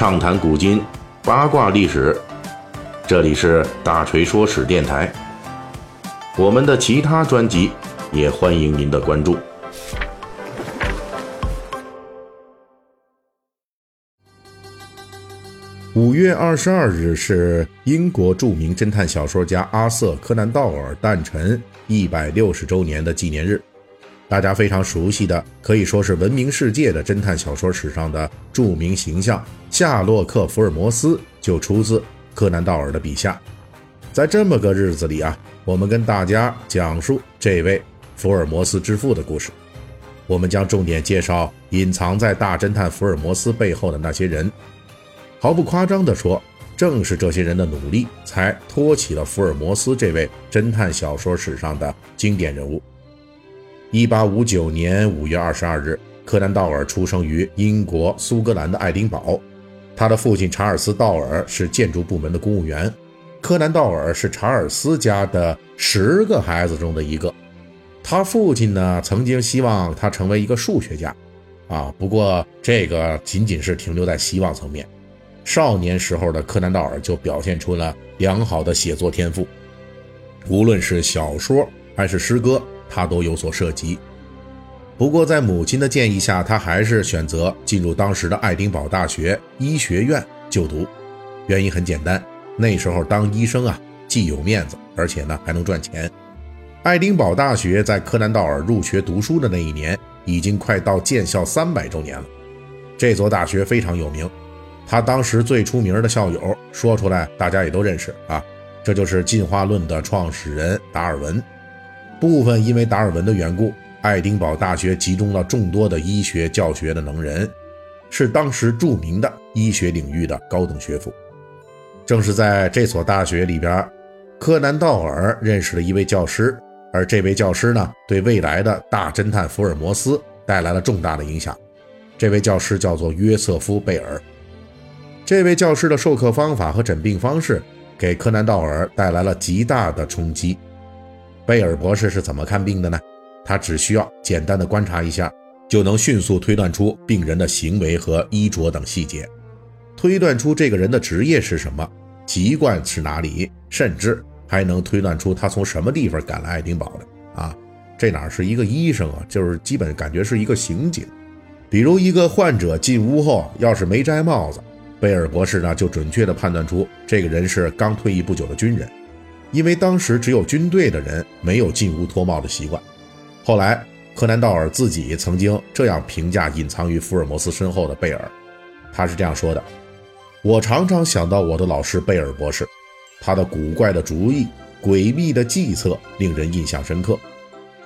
畅谈古今，八卦历史。这里是大锤说史电台。我们的其他专辑也欢迎您的关注。五月二十二日是英国著名侦探小说家阿瑟·柯南道尔诞辰一百六十周年的纪念日。大家非常熟悉的，可以说是闻名世界的侦探小说史上的著名形象夏洛克·福尔摩斯，就出自柯南道尔的笔下。在这么个日子里啊，我们跟大家讲述这位福尔摩斯之父的故事。我们将重点介绍隐藏在大侦探福尔摩斯背后的那些人。毫不夸张地说，正是这些人的努力，才托起了福尔摩斯这位侦探小说史上的经典人物。一八五九年五月二十二日，柯南道尔出生于英国苏格兰的爱丁堡。他的父亲查尔斯·道尔是建筑部门的公务员。柯南道尔是查尔斯家的十个孩子中的一个。他父亲呢，曾经希望他成为一个数学家，啊，不过这个仅仅是停留在希望层面。少年时候的柯南道尔就表现出了良好的写作天赋，无论是小说还是诗歌。他都有所涉及，不过在母亲的建议下，他还是选择进入当时的爱丁堡大学医学院就读。原因很简单，那时候当医生啊，既有面子，而且呢还能赚钱。爱丁堡大学在柯南道尔入学读书的那一年，已经快到建校三百周年了。这所大学非常有名，他当时最出名的校友说出来，大家也都认识啊，这就是进化论的创始人达尔文。部分因为达尔文的缘故，爱丁堡大学集中了众多的医学教学的能人，是当时著名的医学领域的高等学府。正是在这所大学里边，柯南道尔认识了一位教师，而这位教师呢，对未来的大侦探福尔摩斯带来了重大的影响。这位教师叫做约瑟夫·贝尔。这位教师的授课方法和诊病方式，给柯南道尔带来了极大的冲击。贝尔博士是怎么看病的呢？他只需要简单的观察一下，就能迅速推断出病人的行为和衣着等细节，推断出这个人的职业是什么，籍贯是哪里，甚至还能推断出他从什么地方赶来爱丁堡的。啊，这哪是一个医生啊，就是基本感觉是一个刑警。比如一个患者进屋后，要是没摘帽子，贝尔博士呢就准确的判断出这个人是刚退役不久的军人。因为当时只有军队的人没有进屋脱帽的习惯。后来，柯南道尔自己曾经这样评价隐藏于福尔摩斯身后的贝尔，他是这样说的：“我常常想到我的老师贝尔博士，他的古怪的主意、诡秘的计策令人印象深刻。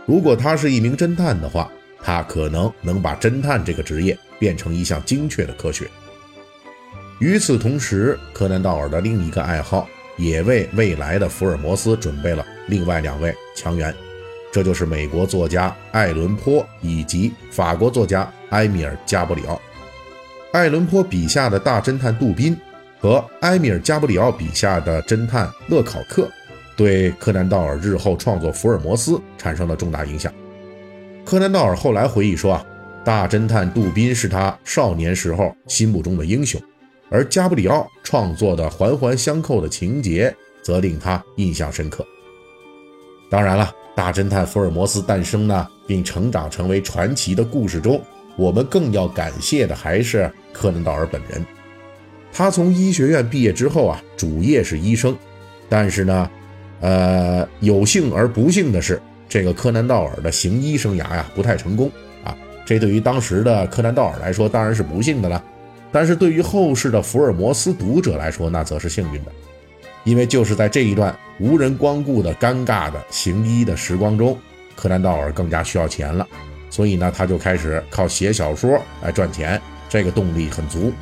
如果他是一名侦探的话，他可能能把侦探这个职业变成一项精确的科学。”与此同时，柯南道尔的另一个爱好。也为未来的福尔摩斯准备了另外两位强援，这就是美国作家艾伦坡以及法国作家埃米尔·加布里奥。艾伦坡笔下的大侦探杜宾和埃米尔·加布里奥笔下的侦探勒考克，对柯南道尔日后创作福尔摩斯产生了重大影响。柯南道尔后来回忆说啊，大侦探杜宾是他少年时候心目中的英雄。而加布里奥创作的环环相扣的情节，则令他印象深刻。当然了，大侦探福尔摩斯诞生呢，并成长成为传奇的故事中，我们更要感谢的还是柯南道尔本人。他从医学院毕业之后啊，主业是医生，但是呢，呃，有幸而不幸的是，这个柯南道尔的行医生涯呀，不太成功啊。这对于当时的柯南道尔来说，当然是不幸的了。但是对于后世的福尔摩斯读者来说，那则是幸运的，因为就是在这一段无人光顾的尴尬的行医的时光中，柯南道尔更加需要钱了，所以呢，他就开始靠写小说来赚钱，这个动力很足。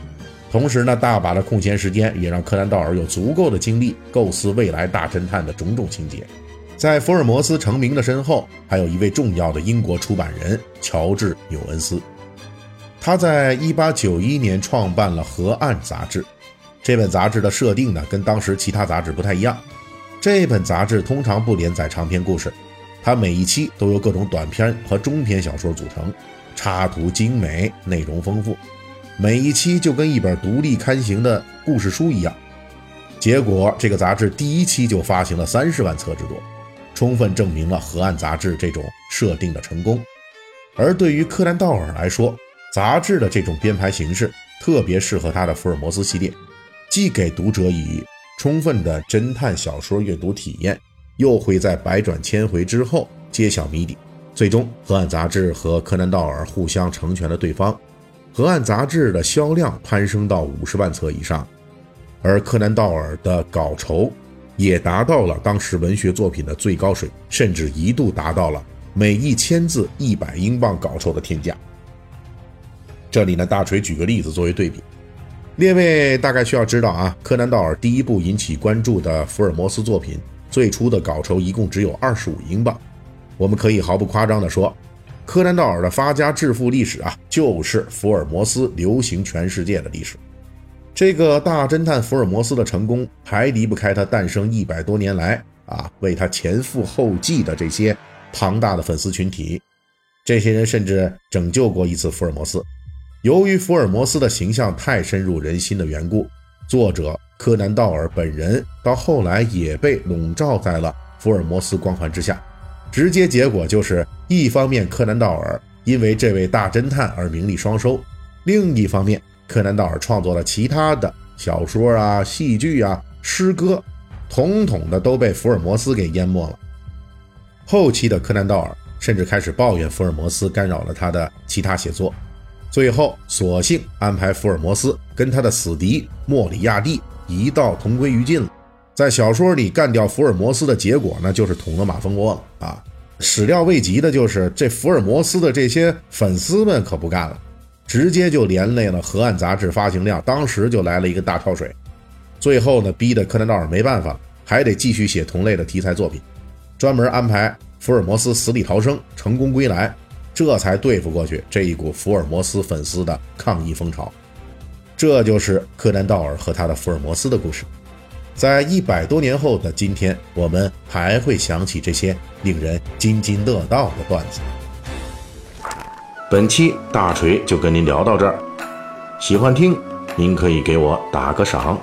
同时呢，大把的空闲时间也让柯南道尔有足够的精力构思未来大侦探的种种情节。在福尔摩斯成名的身后，还有一位重要的英国出版人乔治纽恩斯。他在一八九一年创办了《河岸》杂志，这本杂志的设定呢，跟当时其他杂志不太一样。这本杂志通常不连载长篇故事，它每一期都由各种短篇和中篇小说组成，插图精美，内容丰富。每一期就跟一本独立刊行的故事书一样。结果，这个杂志第一期就发行了三十万册之多，充分证明了河岸杂志这种设定的成功。而对于柯南道尔来说，杂志的这种编排形式特别适合他的福尔摩斯系列，既给读者以充分的侦探小说阅读体验，又会在百转千回之后揭晓谜底。最终，河岸杂志和柯南道尔互相成全了对方，河岸杂志的销量攀升到五十万册以上。而柯南道尔的稿酬也达到了当时文学作品的最高水平，甚至一度达到了每一千字一百英镑稿酬的天价。这里呢，大锤举个例子作为对比，列位大概需要知道啊，柯南道尔第一部引起关注的福尔摩斯作品，最初的稿酬一共只有二十五英镑。我们可以毫不夸张地说，柯南道尔的发家致富历史啊，就是福尔摩斯流行全世界的历史。这个大侦探福尔摩斯的成功，还离不开他诞生一百多年来啊，为他前赴后继的这些庞大的粉丝群体。这些人甚至拯救过一次福尔摩斯。由于福尔摩斯的形象太深入人心的缘故，作者柯南道尔本人到后来也被笼罩在了福尔摩斯光环之下。直接结果就是，一方面柯南道尔因为这位大侦探而名利双收，另一方面。柯南道尔创作了其他的小说啊、戏剧啊、诗歌，统统的都被福尔摩斯给淹没了。后期的柯南道尔甚至开始抱怨福尔摩斯干扰了他的其他写作，最后索性安排福尔摩斯跟他的死敌莫里亚蒂一道同归于尽了。在小说里干掉福尔摩斯的结果呢，就是捅了马蜂窝了啊！始料未及的就是这福尔摩斯的这些粉丝们可不干了。直接就连累了《河岸》杂志发行量，当时就来了一个大跳水。最后呢，逼得柯南道尔没办法，还得继续写同类的题材作品，专门安排福尔摩斯死里逃生，成功归来，这才对付过去这一股福尔摩斯粉丝的抗议风潮。这就是柯南道尔和他的福尔摩斯的故事。在一百多年后的今天，我们还会想起这些令人津津乐道的段子。本期大锤就跟您聊到这儿，喜欢听您可以给我打个赏。